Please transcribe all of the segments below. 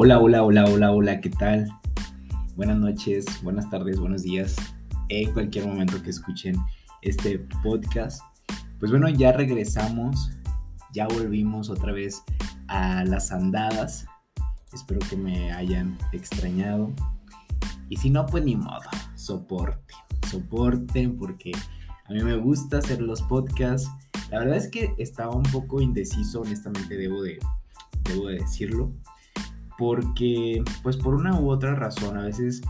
Hola, hola, hola, hola, hola, ¿qué tal? Buenas noches, buenas tardes, buenos días, en cualquier momento que escuchen este podcast. Pues bueno, ya regresamos, ya volvimos otra vez a las andadas. Espero que me hayan extrañado. Y si no, pues ni modo, soporte, soporten porque a mí me gusta hacer los podcasts. La verdad es que estaba un poco indeciso, honestamente debo de, debo de decirlo porque pues por una u otra razón a veces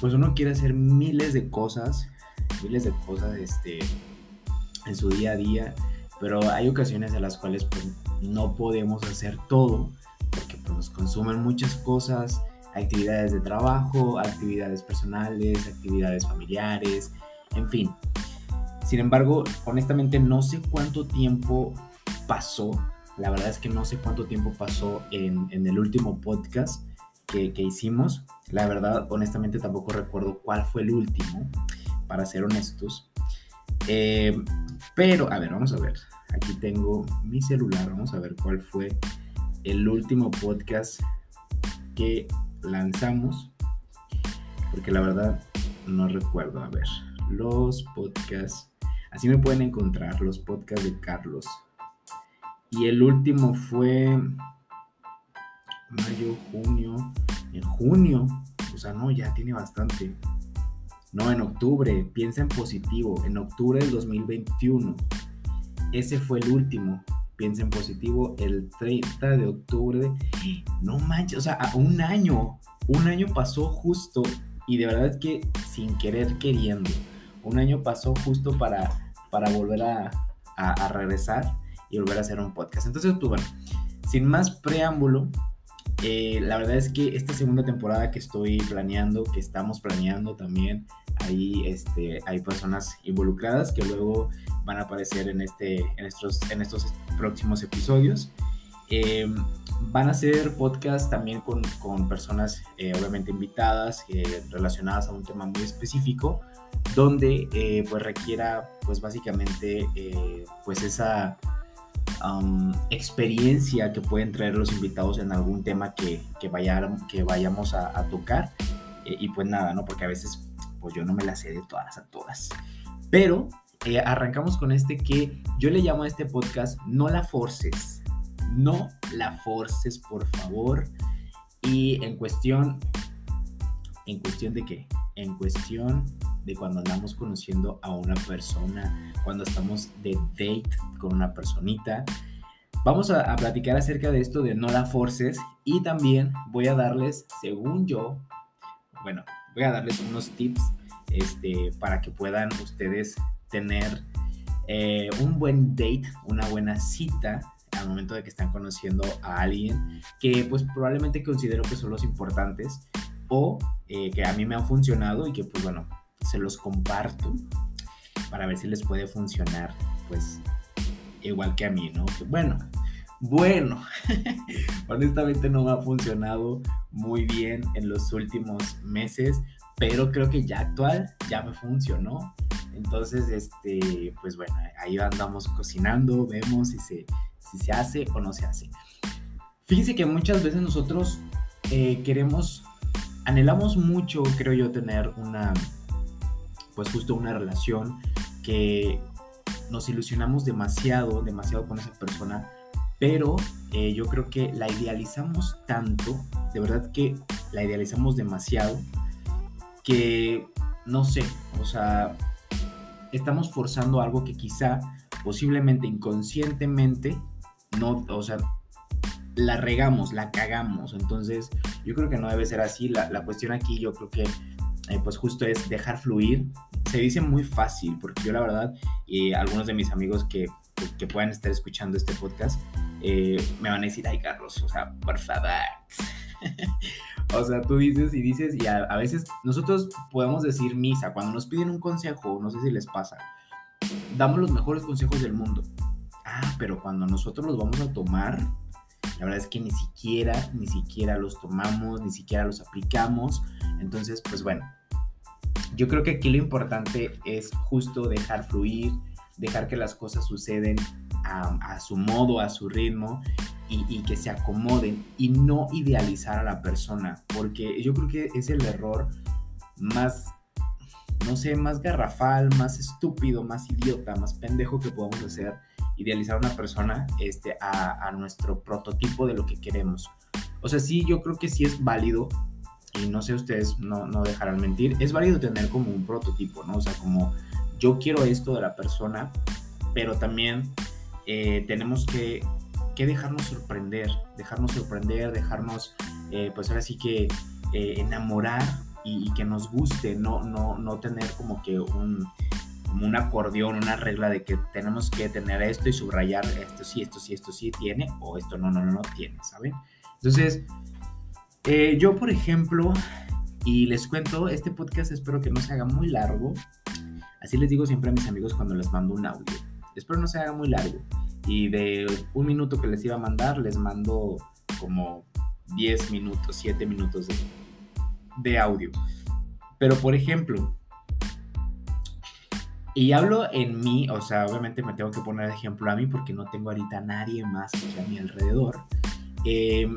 pues uno quiere hacer miles de cosas, miles de cosas este, en su día a día, pero hay ocasiones en las cuales pues, no podemos hacer todo porque pues, nos consumen muchas cosas, actividades de trabajo, actividades personales, actividades familiares, en fin. Sin embargo, honestamente no sé cuánto tiempo pasó la verdad es que no sé cuánto tiempo pasó en, el último podcast que, hicimos. La verdad, honestamente, tampoco recuerdo cuál fue el último, para ser honestos. Eh, pero, a ver, vamos a ver. Aquí tengo mi celular. Vamos a ver cuál fue el último podcast que lanzamos. Porque la verdad no recuerdo. A ver, los podcasts. Así me pueden encontrar los podcasts de Carlos. Y el último fue mayo, junio. En junio, o sea, no, ya tiene bastante. No, en octubre, piensa en positivo. En octubre del 2021. Ese fue el último. Piensa en positivo el 30 de octubre. No manches, o sea, un año. Un año pasó justo. Y de verdad es que sin querer queriendo. Un año pasó justo para, para volver a, a regresar y volver a hacer un podcast. Entonces, pues bueno, sin más preámbulo, eh, la verdad es que esta segunda temporada que estoy planeando, que estamos planeando también, ahí este, hay personas involucradas que luego van a aparecer en, este, en, estos, en estos próximos episodios. Eh, van a ser podcasts también con, con personas eh, obviamente invitadas relacionadas a un tema muy específico donde pues requiera pues básicamente pues esa experiencia que pueden traer los invitados en algún tema que, que, que vayamos a, tocar. Eh, y pues nada, ¿no? Porque a veces pues yo no me la sé de todas a todas. Pero eh, arrancamos con este que yo le llamo a este podcast No la forces. No la forces, por favor. Y en cuestión, en cuestión de qué? En cuestión de cuando andamos conociendo a una persona, cuando estamos de date con una personita. Vamos a, platicar acerca de esto de no la forces y también voy a darles, según yo, bueno, voy a darles unos tips este, para que puedan ustedes tener eh, un buen date, una buena cita al momento de que están conociendo a alguien que pues probablemente considero que son los importantes o eh, que a mí me han funcionado y que pues bueno, se los comparto para ver si les puede funcionar, pues igual que a mí, ¿no? bueno, bueno, honestamente no me ha funcionado muy bien en los últimos meses, pero creo que ya actual ya me funcionó. Entonces, este, pues bueno, ahí andamos cocinando, vemos si se, si se hace o no se hace. Fíjense que muchas veces nosotros eh, queremos, anhelamos mucho, creo yo, tener una, pues justo una relación que nos ilusionamos demasiado, demasiado con esa persona, pero eh, yo creo que la idealizamos tanto, de verdad que la idealizamos demasiado, que no sé, o sea, estamos forzando algo que quizá posiblemente inconscientemente no, o sea, la regamos, la cagamos. Entonces, yo creo que no debe ser así. La, la cuestión aquí, yo creo que eh, pues justo es dejar fluir. Se dice muy fácil, porque yo la verdad, y algunos de mis amigos que, que, puedan estar escuchando este podcast, eh, me van a decir, ay Carlos, o sea, por favor. o sea, tú dices y dices, y a, veces nosotros podemos decir misa, cuando nos piden un consejo, no sé si les pasa, damos los mejores consejos del mundo. Ah, pero cuando nosotros los vamos a tomar, la verdad es que ni siquiera, ni siquiera los tomamos, ni siquiera los aplicamos. Entonces, pues bueno, yo creo que aquí lo importante es justo dejar fluir, dejar que las cosas suceden a, su modo, a su ritmo y, y, que se acomoden y no idealizar a la persona, porque yo creo que es el error más, no sé, más garrafal, más estúpido, más idiota, más pendejo que podemos hacer, idealizar a una persona este, a, a nuestro prototipo de lo que queremos. O sea, sí, yo creo que sí es válido y no sé ustedes no, no dejarán mentir, es válido tener como un prototipo, ¿no? O sea, como yo quiero esto de la persona, pero también eh, tenemos que, que, dejarnos sorprender, dejarnos sorprender, dejarnos, eh, pues ahora sí que eh, enamorar y, que nos guste, no, no, no tener como que un, como un acordeón, una regla de que tenemos que tener esto y subrayar esto sí, esto sí, esto sí tiene, o esto no, no, no, no tiene, ¿saben? Entonces, eh, yo, por ejemplo, y les cuento, este podcast espero que no se haga muy largo. Así les digo siempre a mis amigos cuando les mando un audio. Espero no se haga muy largo. Y de un minuto que les iba a mandar, les mando como 10 minutos, 7 minutos de, audio. Pero, por ejemplo, y hablo en mí, o sea, obviamente me tengo que poner de ejemplo a mí porque no tengo ahorita nadie más a mi alrededor. Eh,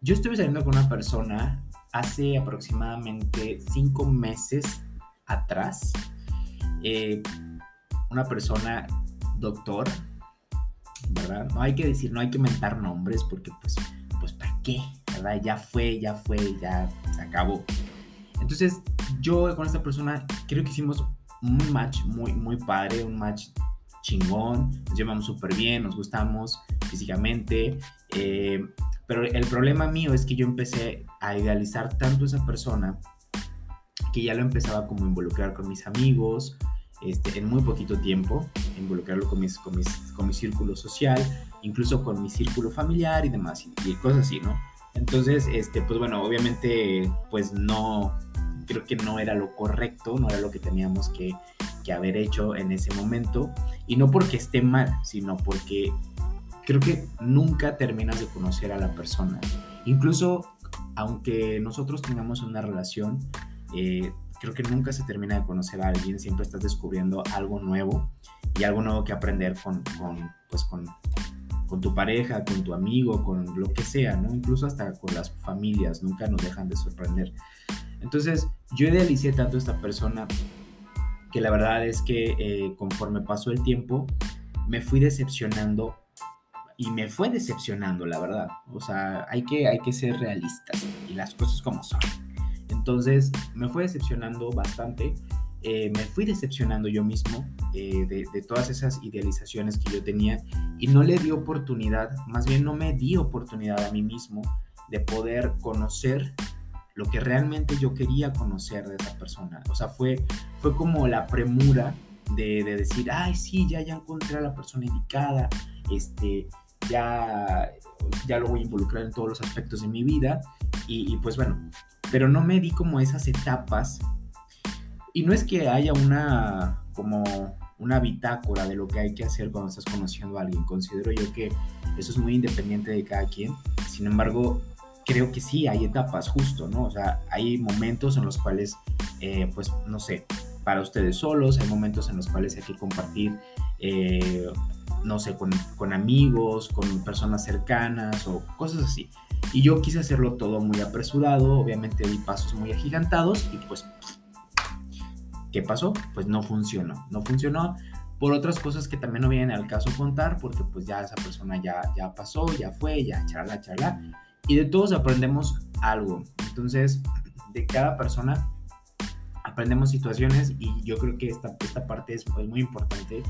yo estuve saliendo con una persona hace aproximadamente cinco meses atrás. Eh, una persona doctor, ¿verdad? No hay que decir, no hay que mentar nombres porque pues, pues ¿para qué? ¿Verdad? Ya fue, ya fue, ya se acabó. Entonces yo con esta persona creo que hicimos un match muy, muy padre, un match chingón, nos llevamos súper bien, nos gustamos físicamente. Eh, pero el problema mío es que yo empecé a idealizar tanto a esa persona que ya lo empezaba como a involucrar con mis amigos, este, en muy poquito tiempo, involucrarlo con, mis, con, mis, con mi círculo social, incluso con mi círculo familiar y demás, y, cosas así, ¿no? Entonces, este, pues bueno, obviamente, pues no, creo que no era lo correcto, no era lo que teníamos que, que haber hecho en ese momento, y no porque esté mal, sino porque creo que nunca terminas de conocer a la persona. Incluso aunque nosotros tengamos una relación, eh, creo que nunca se termina de conocer a alguien, siempre estás descubriendo algo nuevo y algo nuevo que aprender con, con, pues con, con tu pareja, con tu amigo, con lo que sea, ¿no? Incluso hasta con las familias, nunca nos dejan de sorprender. Entonces, yo idealicé tanto a esta persona que la verdad es que eh, conforme pasó el tiempo, me fui decepcionando y me fue decepcionando, la verdad. O sea, hay que, hay que ser realistas y las cosas como son. Entonces, me fue decepcionando bastante. Eh, me fui decepcionando yo mismo eh, de, de, todas esas idealizaciones que yo tenía y no le di oportunidad, más bien no me di oportunidad a mí mismo de poder conocer lo que realmente yo quería conocer de esa persona. O sea, fue, fue como la premura de, de decir, ay, sí, ya, ya encontré a la persona indicada, este, ya, ya lo voy a involucrar en todos los aspectos de mi vida y, pues bueno, pero no me di como esas etapas y no es que haya una como una bitácora de lo que hay que hacer cuando estás conociendo a alguien. Considero yo que eso es muy independiente de cada quien. Sin embargo, creo que sí hay etapas justo, ¿no? O sea, hay momentos en los cuales, eh, pues, no sé, para ustedes solos, hay momentos en los cuales hay que compartir eh, no sé, con, con, amigos, con personas cercanas o cosas así. Y yo quise hacerlo todo muy apresurado, obviamente di pasos muy agigantados y pues, ¿qué pasó? Pues no funcionó, no funcionó por otras cosas que también no vienen al caso contar, porque pues ya esa persona ya, ya pasó, ya fue, ya charla, charla, y de todos aprendemos algo. Entonces, de cada persona aprendemos situaciones y yo creo que esta, esta parte es, es muy importante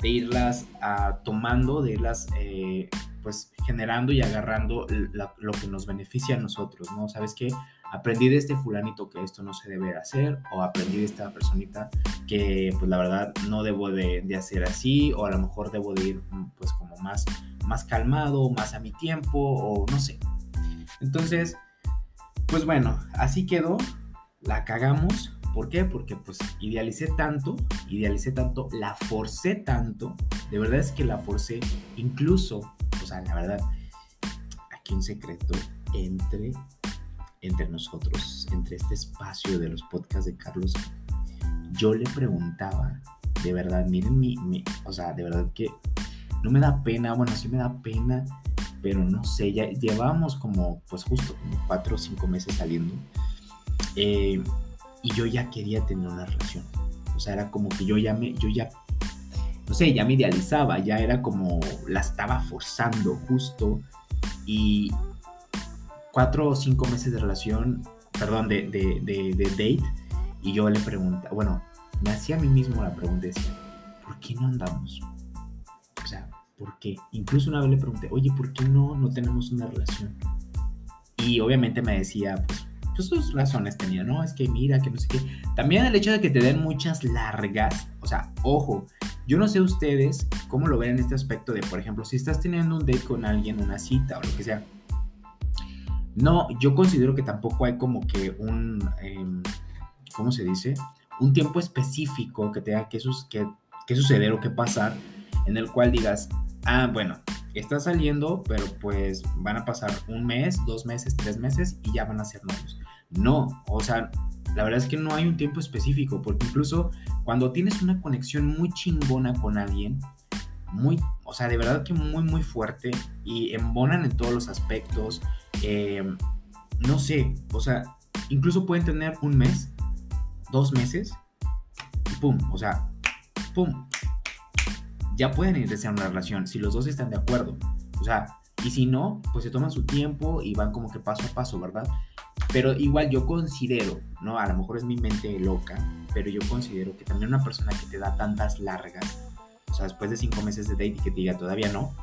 de irlas ah, tomando, de irlas eh, pues generando y agarrando lo que nos beneficia a nosotros, ¿no? ¿Sabes qué? Aprendí de este fulanito que esto no se debe hacer o aprendí de esta personita que pues la verdad no debo de, de hacer así o a lo mejor debo de ir pues como más, más calmado, más a mi tiempo o no sé. Entonces, pues bueno, así quedó, la cagamos, ¿Por qué? Porque pues idealicé tanto, idealicé tanto, la forcé tanto, de verdad es que la forcé, incluso, o sea, la verdad, aquí un secreto entre, entre nosotros, entre este espacio de los podcasts de Carlos, yo le preguntaba, de verdad, miren mi, o sea, de verdad que no me da pena, bueno, sí me da pena, pero no sé, ya llevábamos como, pues justo, como cuatro o cinco meses saliendo. Eh, y yo ya quería tener una relación. O sea, era como que yo ya me, yo ya, no sé, ya me idealizaba, ya era como, la estaba forzando justo. Y cuatro o cinco meses de relación, perdón, de, de, date, y yo le preguntaba, bueno, me hacía a mí mismo la pregunta, decía, ¿por qué no andamos? O sea, ¿por qué? Incluso una vez le pregunté, oye, ¿por qué no, no tenemos una relación? Y obviamente me decía, pues, pues razones tenía, ¿no? Es que mira, que no sé qué. También el hecho de que te den muchas largas, o sea, ojo, yo no sé ustedes cómo lo ven en este aspecto de, por ejemplo, si estás teniendo un date con alguien, una cita o lo que sea. No, yo considero que tampoco hay como que un, em, ¿cómo se dice? Un tiempo específico que tenga que, sus, que, que suceder o que pasar en el cual digas, ah, bueno, está saliendo, pero pues van a pasar un mes, dos meses, tres meses y ya van a ser novios. No, o sea, la verdad es que no hay un tiempo específico, porque incluso cuando tienes una conexión muy chingona con alguien, muy, o sea, de verdad que muy, muy fuerte y embonan en todos los aspectos, eh, no sé, o sea, incluso pueden tener un mes, dos meses, y pum, o sea, pum, ya pueden iniciar una relación si los dos están de acuerdo. O sea, y si no, pues se toman su tiempo y van como que paso a paso, ¿verdad? Pero igual yo considero, ¿no? A lo mejor es mi mente loca, pero yo considero que también una persona que te da tantas largas, o sea, después de cinco meses de date y que te diga todavía no,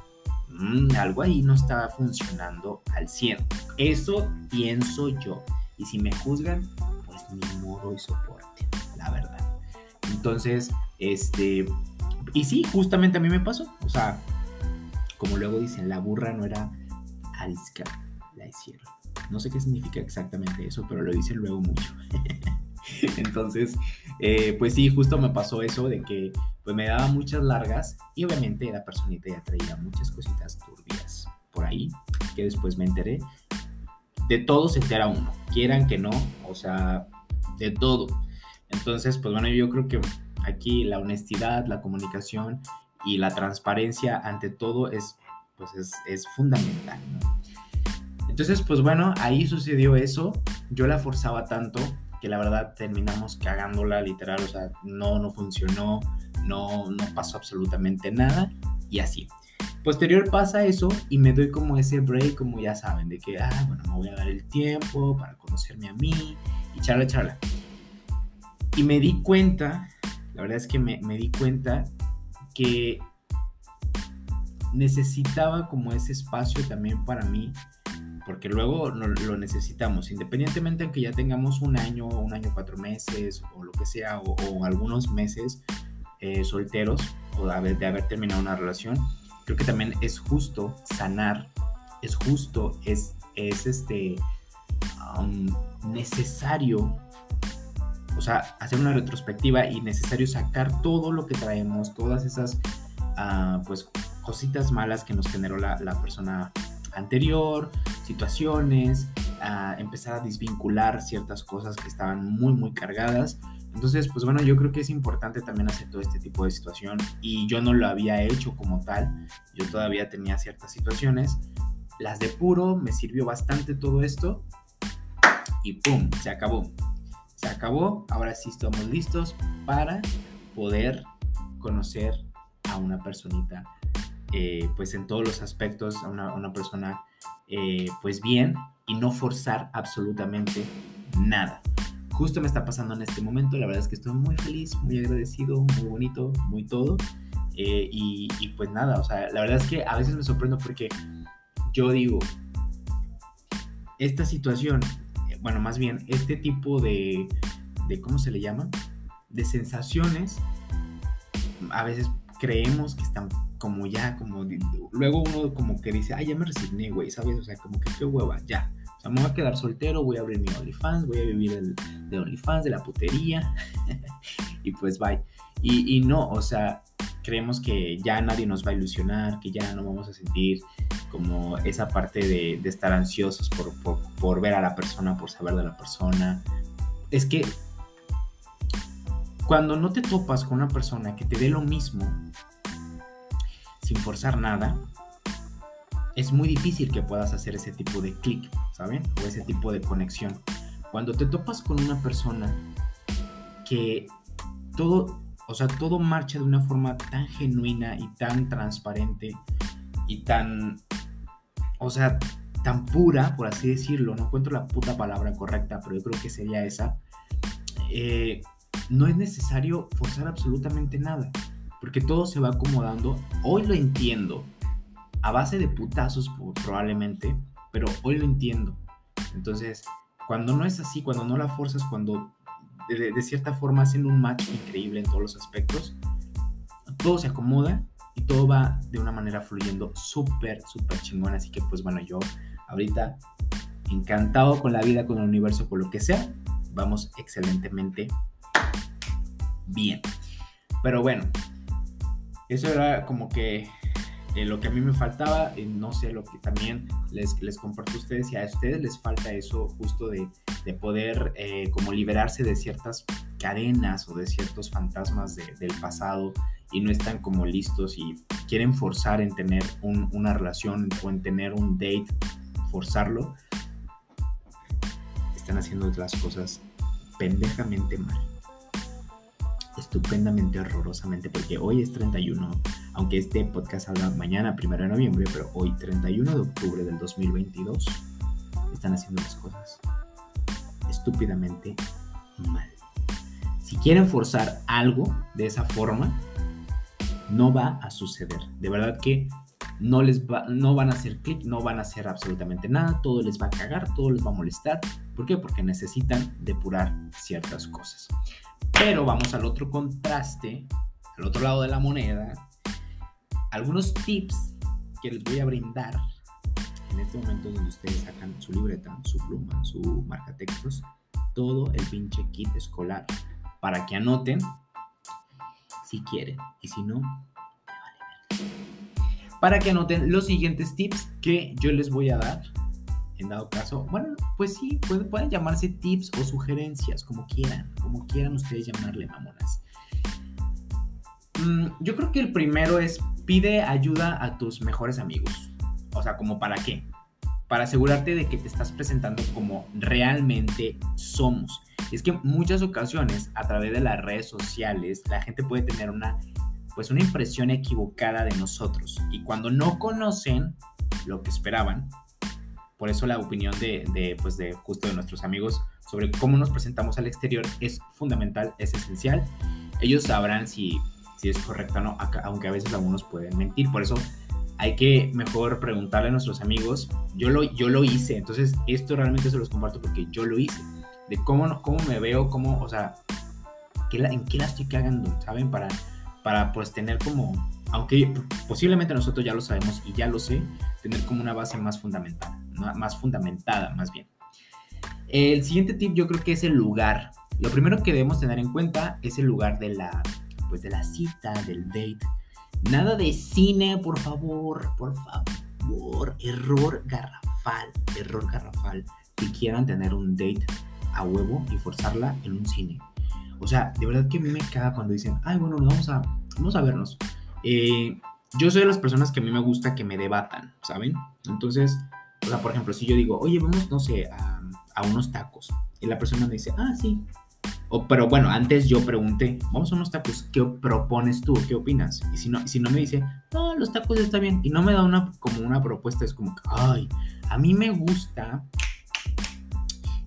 mmm, algo ahí no está funcionando al 100. Eso pienso yo. Y si me juzgan, pues ni modo y soporte, la verdad. Entonces, este, y sí, justamente a mí me pasó. O sea, como luego dicen, la burra no era arisca, la hicieron. No sé qué significa exactamente eso, pero lo dicen luego mucho. Entonces, eh, pues sí, justo me pasó eso de que pues me daba muchas largas y obviamente la personita ya traía muchas cositas turbias por ahí, que después me enteré. De todo se entera uno, quieran que no, o sea, de todo. Entonces, pues bueno, yo creo que aquí la honestidad, la comunicación y la transparencia ante todo es, pues es, fundamental. Entonces, pues bueno, ahí sucedió eso. Yo la forzaba tanto que la verdad terminamos cagándola literal, o sea, no, no funcionó, no, no pasó absolutamente nada y así. Posterior pasa eso y me doy como ese break, como ya saben, de que, ah, bueno, me voy a dar el tiempo para conocerme a mí y charla, charla. Y me di cuenta la verdad es que me, di cuenta que necesitaba como ese espacio también para mí, porque luego lo necesitamos, independientemente de que ya tengamos un año, un año, cuatro meses o lo que sea, o, algunos meses eh, solteros o de haber, terminado una relación, creo que también es justo sanar, es justo, es, es este, necesario o sea, hacer una retrospectiva y necesario sacar todo lo que traemos, todas esas, ah, pues, cositas malas que nos generó la, persona anterior, situaciones, empezar a desvincular ciertas cosas que estaban muy, muy cargadas. Entonces, pues bueno, yo creo que es importante también hacer todo este tipo de situación y yo no lo había hecho como tal, yo todavía tenía ciertas situaciones, las de puro, me sirvió bastante todo esto y ¡pum! Se acabó se acabó, ahora sí estamos listos para poder conocer a una personita, eh, pues en todos los aspectos, a una, persona, eh, pues bien y no forzar absolutamente nada. Justo me está pasando en este momento, la verdad es que estoy muy feliz, muy agradecido, muy bonito, muy todo. Eh, y, pues nada, o sea, la verdad es que a veces me sorprendo porque yo digo, esta situación bueno, más bien este tipo de, de, ¿cómo se le llama? De sensaciones, a veces creemos que están como ya, como, luego uno como que dice, ay, ya me resigné, güey, ¿sabes? O sea, como que qué hueva, ya. O sea, me voy a quedar soltero, voy a abrir mi OnlyFans, voy a vivir el, de OnlyFans, de la putería, y pues bye. Y, y no, o sea, creemos que ya nadie nos va a ilusionar, que ya no vamos a sentir como esa parte de, estar ansiosos por, ver a la persona, por saber de la persona. Es que cuando no te topas con una persona que te dé lo mismo, sin forzar nada, es muy difícil que puedas hacer ese tipo de clic, ¿saben? O ese tipo de conexión. Cuando te topas con una persona que todo, o sea, todo marcha de una forma tan genuina y tan transparente y tan, o sea, tan pura, por así decirlo, no encuentro la puta palabra correcta, pero yo creo que sería esa, eh, no es necesario forzar absolutamente nada, porque todo se va acomodando. Hoy lo entiendo, a base de putazos probablemente, pero hoy lo entiendo. Entonces, cuando no es así, cuando no la forzas, cuando de, cierta forma hacen un match increíble en todos los aspectos, todo se acomoda y todo va de una manera fluyendo súper, súper chingón. Así que pues bueno, yo ahorita encantado con la vida, con el universo, con lo que sea, vamos excelentemente bien. Pero bueno, eso era como que eh, lo que a mí me faltaba, eh, no sé, lo que también les, les comparto a ustedes, y a ustedes les falta eso justo de, de poder eh, como liberarse de ciertas cadenas o de ciertos fantasmas del pasado y no están como listos y quieren forzar en tener una relación o en tener un date, forzarlo, están haciendo las cosas pendejamente mal estupendamente, horrorosamente, porque hoy es 31, aunque este podcast salga mañana, 1 de noviembre, pero hoy, 31 de octubre del 2022, están haciendo las cosas estúpidamente mal. Si quieren forzar algo de esa forma, no va a suceder. De verdad que no les va, no van a hacer clic, no van a hacer absolutamente nada, todo les va a cagar, todo les va a molestar. ¿Por qué? Porque necesitan depurar ciertas cosas. Pero vamos al otro contraste, al otro lado de la moneda. Algunos tips que les voy a brindar en este momento donde ustedes sacan su libreta, su pluma, su marca textos, todo el pinche kit escolar para que anoten si quieren. Y si no, Para que anoten los siguientes tips que yo les voy a dar en dado caso, bueno, pues sí, pueden, llamarse tips o sugerencias, como quieran, como quieran ustedes llamarle, mamonas. Mm, yo creo que el primero es pide ayuda a tus mejores amigos. O sea, como para qué? Para asegurarte de que te estás presentando como realmente somos. es que muchas ocasiones, a través de las redes sociales, la gente puede tener una, pues una impresión equivocada de nosotros. Y cuando no conocen lo que esperaban, por eso la opinión de, pues de justo de nuestros amigos sobre cómo nos presentamos al exterior es fundamental, es esencial. Ellos sabrán si, si es correcto o no, aunque a veces algunos pueden mentir. Por eso hay que mejor preguntarle a nuestros amigos. Yo lo, yo lo hice, entonces esto realmente se los comparto porque yo lo hice. De cómo, cómo me veo, cómo, o sea, en qué la estoy cagando, ¿saben? Para, para pues tener como, aunque posiblemente nosotros ya lo sabemos y ya lo sé, tener como una base más fundamental más fundamentada más bien. El siguiente tip yo creo que es el lugar. Lo primero que debemos tener en cuenta es el lugar de la, pues de la cita, del date. Nada de cine, por favor, por favor. Error garrafal, error garrafal. Que quieran tener un date a huevo y forzarla en un cine. O sea, de verdad que a mí me caga cuando dicen, ay, bueno, vamos a, vamos a vernos. Eh, yo soy de las personas que a mí me gusta que me debatan, ¿saben? Entonces, o sea, por ejemplo, si yo digo, oye, vamos, no sé, a, unos tacos. Y la persona me dice, ah, sí. O, pero bueno, antes yo pregunté, vamos a unos tacos, ¿qué propones tú? ¿Qué opinas? Y si no, si no me dice, no, los tacos está bien. Y no me da una, como una propuesta, es como, ay, a mí me gusta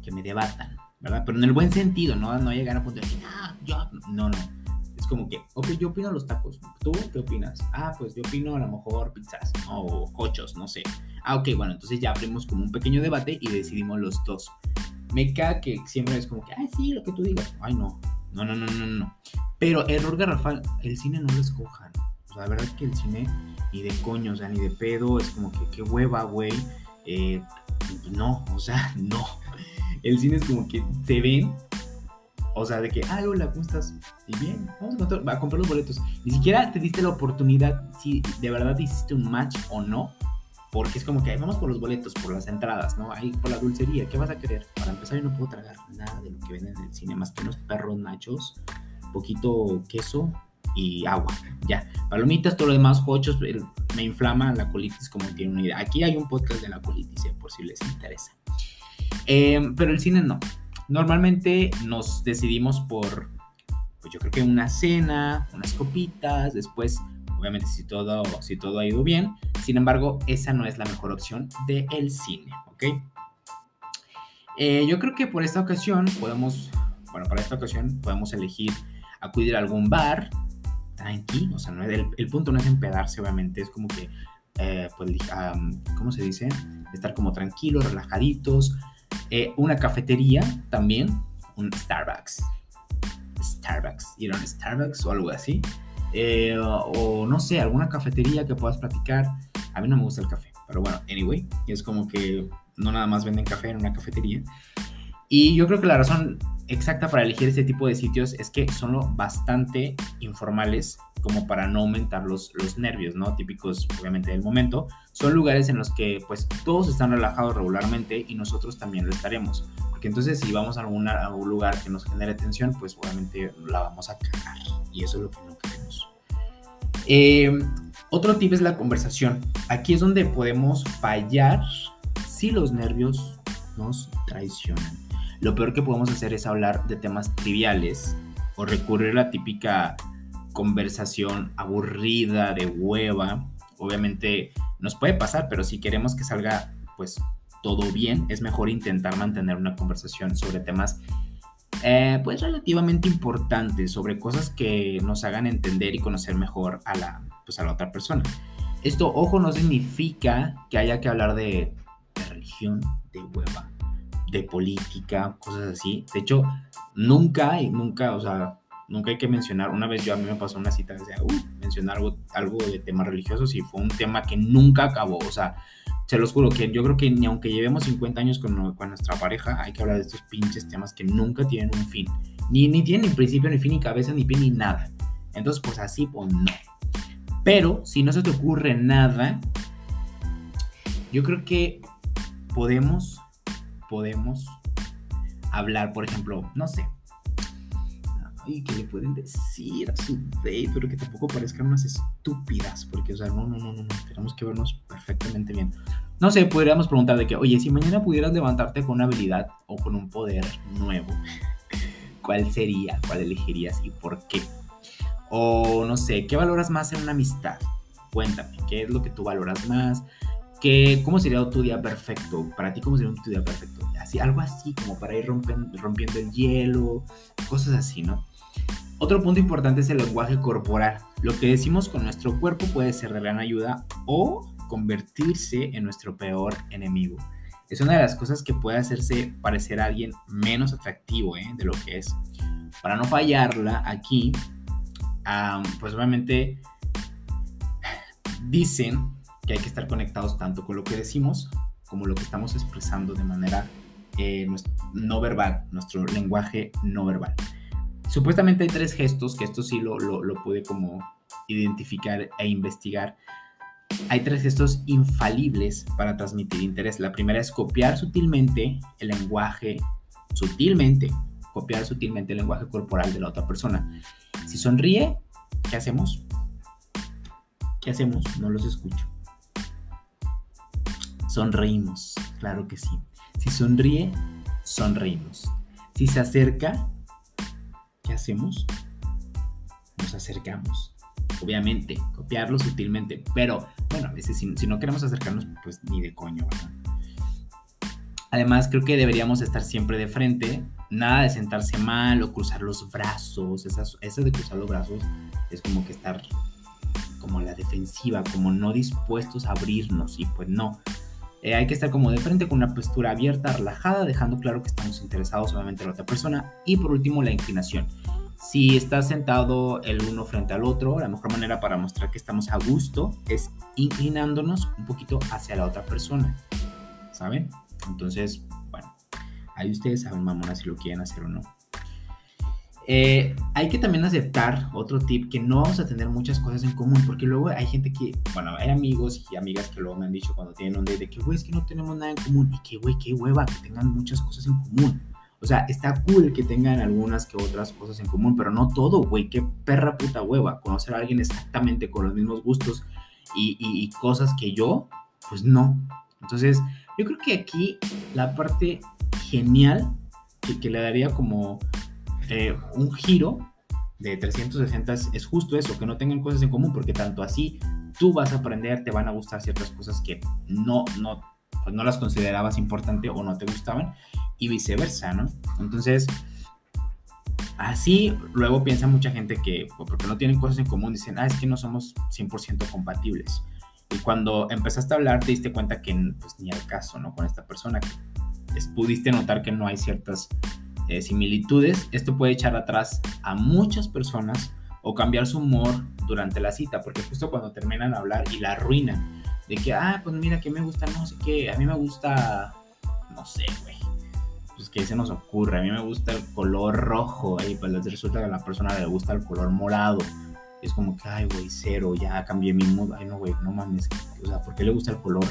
que me debatan, ¿verdad? Pero en el buen sentido, ¿no? No llegar a punto de decir, ah, yo, no, no como que, ok, yo opino los tacos. ¿Tú qué opinas? Ah, pues yo opino a lo mejor pizzas o cochos, no sé. Ah, ok, bueno, entonces ya abrimos como un pequeño debate y decidimos los dos. Me cae que siempre es como que, ay, sí, lo que tú digas. Ay, no, no, no, no, no, no. Pero error garrafal, el cine no lo escojan. O sea, la verdad es que el cine ni de coño, o sea, ni de pedo, es como que qué hueva, güey. Eh, no, o sea, no. El cine es como que se ven o sea, de que, ah, hola, ¿cómo estás? Y bien, vamos a, comprar los boletos. Ni siquiera te diste la oportunidad si de verdad hiciste un match o no. Porque es como que vamos por los boletos, por las entradas, ¿no? Ahí por la dulcería. ¿Qué vas a querer? Para empezar, yo no puedo tragar nada de lo que venden en el cine, más que unos perros nachos, poquito queso y agua. Ya, palomitas, todo lo demás, hochos, me inflama la colitis como tiene una idea. Aquí hay un podcast de la colitis, eh, por si les interesa. Em, pero el cine no. Normalmente nos decidimos por, pues yo creo que una cena, unas copitas, después, obviamente si todo, si todo ha ido bien. Sin embargo, esa no es la mejor opción del el cine, ¿ok? Eh, yo creo que por esta ocasión podemos, bueno, para esta ocasión podemos elegir acudir a algún bar, tranquilo, o sea, no, el, el, punto no es empedarse, obviamente, es como que, eh, pues, ¿cómo se dice? Estar como tranquilos, relajaditos. Eh, una cafetería también, un Starbucks. Starbucks, ir a un Starbucks o algo así. Eh, o no sé, alguna cafetería que puedas platicar. A mí no me gusta el café, pero bueno, anyway, es como que no nada más venden café en una cafetería. Y yo creo que la razón exacta para elegir este tipo de sitios es que son lo bastante informales como para no aumentar los, los nervios, ¿no? Típicos, obviamente, del momento. Son lugares en los que, pues, todos están relajados regularmente y nosotros también lo estaremos. Porque entonces, si vamos a, algún lugar que nos genere tensión, pues, obviamente, la vamos a cagar. Y eso es lo que no queremos. Eh, otro tip es la conversación. Aquí es donde podemos fallar si los nervios nos traicionan. Lo peor que podemos hacer es hablar de temas triviales o recurrir a la típica conversación aburrida, de hueva. Obviamente nos puede pasar, pero si queremos que salga pues todo bien, es mejor intentar mantener una conversación sobre temas eh, pues relativamente importantes, sobre cosas que nos hagan entender y conocer mejor a la, pues, a la otra persona. Esto, ojo, no significa que haya que hablar de, de religión, de hueva, de política, cosas así. De hecho, nunca, y nunca, o sea, nunca hay que mencionar. Una vez yo a mí me pasó una cita, decía, uh, mencionar algo, algo de temas religiosos y fue un tema que nunca acabó. O sea, se los juro que yo creo que ni aunque llevemos 50 años con, con nuestra pareja, hay que hablar de estos pinches temas que nunca tienen un fin. Ni, ni tienen ni principio, ni fin, ni cabeza, ni pie, ni nada. Entonces, pues así, pues no. Pero si no se te ocurre nada, yo creo que podemos podemos hablar, por ejemplo, no sé, y que le pueden decir a su date, pero que tampoco parezcan unas estúpidas, porque, o sea, no, no, no, no, tenemos que vernos perfectamente bien. No sé, podríamos preguntar de que, oye, si mañana pudieras levantarte con una habilidad o con un poder nuevo, ¿cuál sería? ¿Cuál elegirías y por qué? O no sé, ¿qué valoras más en una amistad? Cuéntame, ¿qué es lo que tú valoras más? ¿Cómo sería tu día perfecto? Para ti, ¿cómo sería tu día perfecto? Así, algo así, como para ir rompiendo, rompiendo el hielo, cosas así, ¿no? Otro punto importante es el lenguaje corporal. Lo que decimos con nuestro cuerpo puede ser de gran ayuda o convertirse en nuestro peor enemigo. Es una de las cosas que puede hacerse parecer a alguien menos atractivo ¿eh? de lo que es. Para no fallarla aquí, pues obviamente dicen que hay que estar conectados tanto con lo que decimos como lo que estamos expresando de manera eh, no verbal, nuestro lenguaje no verbal. Supuestamente hay tres gestos, que esto sí lo, lo, lo pude como identificar e investigar. Hay tres gestos infalibles para transmitir interés. La primera es copiar sutilmente el lenguaje, sutilmente, copiar sutilmente el lenguaje corporal de la otra persona. Si sonríe, ¿qué hacemos? ¿Qué hacemos? No los escucho. Sonreímos, claro que sí. Si sonríe, sonreímos. Si se acerca, ¿qué hacemos? Nos acercamos. Obviamente, copiarlo sutilmente, pero bueno, a veces si, no queremos acercarnos, pues ni de coño, ¿verdad? Además, creo que deberíamos estar siempre de frente, nada de sentarse mal o cruzar los brazos. Eso de cruzar los brazos es como que estar como la defensiva, como no dispuestos a abrirnos y pues no. Eh, hay que estar como de frente con una postura abierta, relajada, dejando claro que estamos interesados solamente en la otra persona. Y por último, la inclinación. Si estás sentado el uno frente al otro, la mejor manera para mostrar que estamos a gusto es inclinándonos un poquito hacia la otra persona. ¿Saben? Entonces, bueno, ahí ustedes saben, mamona, si lo quieren hacer o no. Eh, hay que también aceptar otro tip que no vamos a tener muchas cosas en común, porque luego hay gente que, bueno, hay amigos y amigas que luego me han dicho cuando tienen un date de que, güey, es que no tenemos nada en común y que, güey, qué hueva que tengan muchas cosas en común. O sea, está cool que tengan algunas que otras cosas en común, pero no todo, güey. Qué perra puta hueva. Conocer a alguien exactamente con los mismos gustos y, cosas que yo, pues no. Entonces, yo creo que aquí la parte genial que, le daría como eh, un giro de 360 es, justo eso, que no tengan cosas en común, porque tanto así tú vas a aprender, te van a gustar ciertas cosas que no, no, pues no las considerabas importante o no te gustaban, y viceversa, ¿no? Entonces, así luego piensa mucha gente que, pues, porque no tienen cosas en común, dicen, ah, es que no somos 100% compatibles. Y cuando empezaste a hablar, te diste cuenta que pues, ni al caso, ¿no? Con esta persona, que pudiste notar que no hay ciertas eh, similitudes, esto puede echar atrás a muchas personas o cambiar su humor durante la cita, porque justo cuando terminan de hablar y la arruinan, de que, ah, pues mira, que me gusta, no sé qué, a mí me gusta, no sé, güey, pues que se nos ocurre, a mí me gusta el color rojo, y pues resulta que a la persona le gusta el color morado, es como que, ay, güey, cero, ya cambié mi mood, ay, no, güey, no mames, o sea, ¿por qué le gusta el color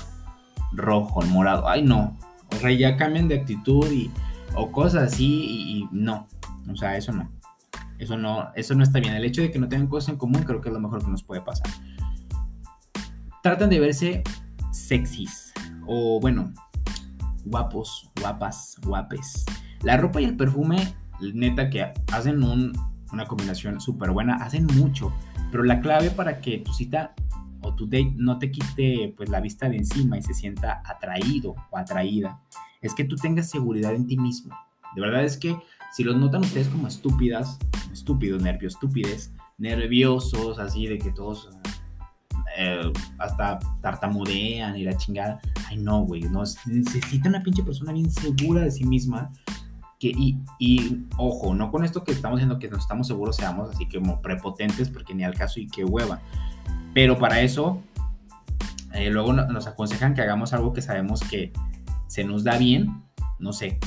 rojo, el morado? Ay, no, o sea, ya cambian de actitud y, o cosas así y, no, o sea, eso no. Eso no, eso no está bien. El hecho de que no tengan cosas en común creo que es lo mejor que nos puede pasar. Tratan de verse sexys o bueno, guapos, guapas, guapes. La ropa y el perfume, neta que hacen una combinación súper buena, hacen mucho, pero la clave para que tu cita o tu date no te quite pues la vista de encima y se sienta atraído o atraída, es que tú tengas seguridad en ti mismo. De verdad es que si los notan ustedes como estúpidas, estúpidos, nervios, estúpides, nerviosos, así de que todos eh, hasta tartamudean y la chingada. Ay, no, güey, no, necesita una pinche persona bien segura de sí misma. Que, y, y, ojo, no con esto que estamos diciendo que nos estamos seguros seamos así como prepotentes, porque ni al caso y qué hueva. Pero para eso, eh, luego nos aconsejan que hagamos algo que sabemos que se nos da bien, no sé,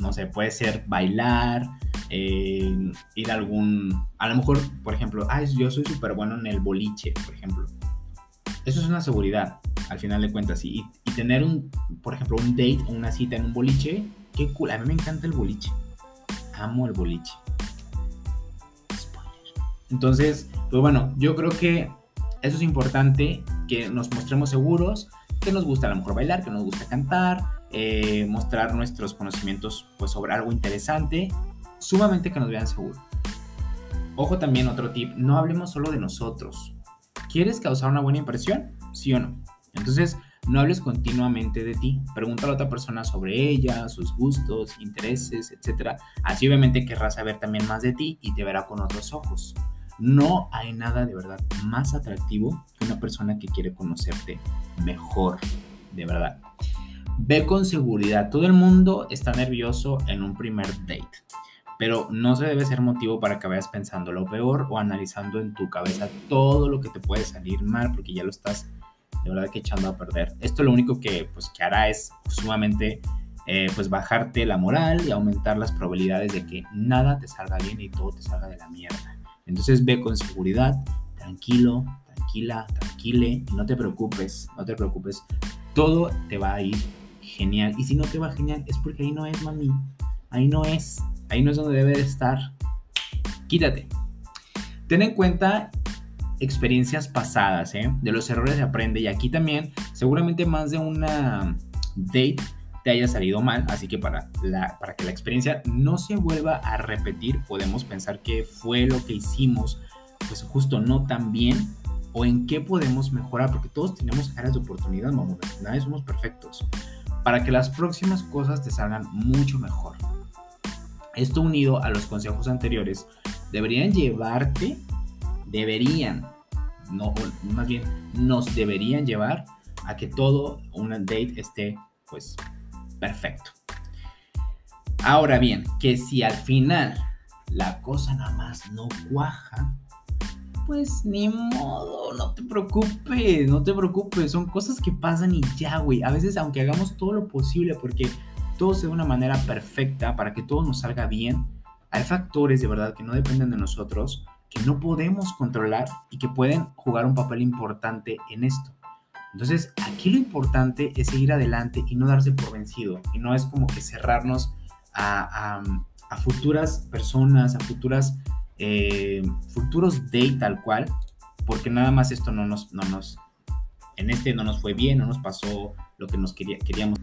no sé, puede ser bailar, eh, ir a algún, a lo mejor, por ejemplo, ah, yo soy súper bueno en el boliche, por ejemplo. Eso es una seguridad, al final de cuentas. Y, y tener un, por ejemplo, un date o una cita en un boliche, qué cool. A mí me encanta el boliche. Amo el boliche. Entonces, pues bueno, yo creo que eso es importante, que nos mostremos seguros, que nos gusta a lo mejor bailar, que nos gusta cantar, eh, mostrar nuestros conocimientos pues, sobre algo interesante, sumamente que nos vean seguro. Ojo también otro tip, no hablemos solo de nosotros. ¿Quieres causar una buena impresión? ¿Sí o no? Entonces, no hables continuamente de ti. Pregunta a la otra persona sobre ella, sus gustos, intereses, etc. Así obviamente querrá saber también más de ti y te verá con otros ojos. No hay nada de verdad más atractivo que una persona que quiere conocerte mejor, de verdad. Ve con seguridad. Todo el mundo está nervioso en un primer date. Pero no se debe ser motivo para que vayas pensando lo peor o analizando en tu cabeza todo lo que te puede salir mal porque ya lo estás de verdad que echando a perder. Esto lo único que, pues, que hará es sumamente eh, pues bajarte la moral y aumentar las probabilidades de que nada te salga bien y todo te salga de la mierda. Entonces ve con seguridad, tranquilo, tranquila, tranquile no te preocupes, no te preocupes. Todo te va a ir genial. Y si no te va genial, es porque ahí no es, mami. Ahí no es. Ahí no es donde debe de estar. Quítate. Ten en cuenta experiencias pasadas, ¿eh? De los errores se aprende. Y aquí también, seguramente más de una date haya salido mal. Así que para, la, para que la experiencia no se vuelva a repetir, podemos pensar que fue lo que hicimos, pues justo no tan bien. O en qué podemos mejorar, porque todos tenemos áreas de oportunidad, mamá. Nadie somos perfectos para que las próximas cosas te salgan mucho mejor. Esto unido a los consejos anteriores deberían llevarte, deberían, no, más bien nos deberían llevar a que todo un date esté pues perfecto. Ahora bien, que si al final la cosa nada más no cuaja, pues ni modo, no te preocupes, no te preocupes, son cosas que pasan y ya, güey. A veces, aunque hagamos todo lo posible porque todo sea de una manera perfecta, para que todo nos salga bien, hay factores de verdad que no dependen de nosotros, que no podemos controlar y que pueden jugar un papel importante en esto. Entonces, aquí lo importante es seguir adelante y no darse por vencido. Y no es como que cerrarnos a, futuras personas, a futuras, eh, futuros date tal cual, porque nada más esto no nos, no nos, en este no nos fue bien, no nos pasó lo que nos quería, queríamos.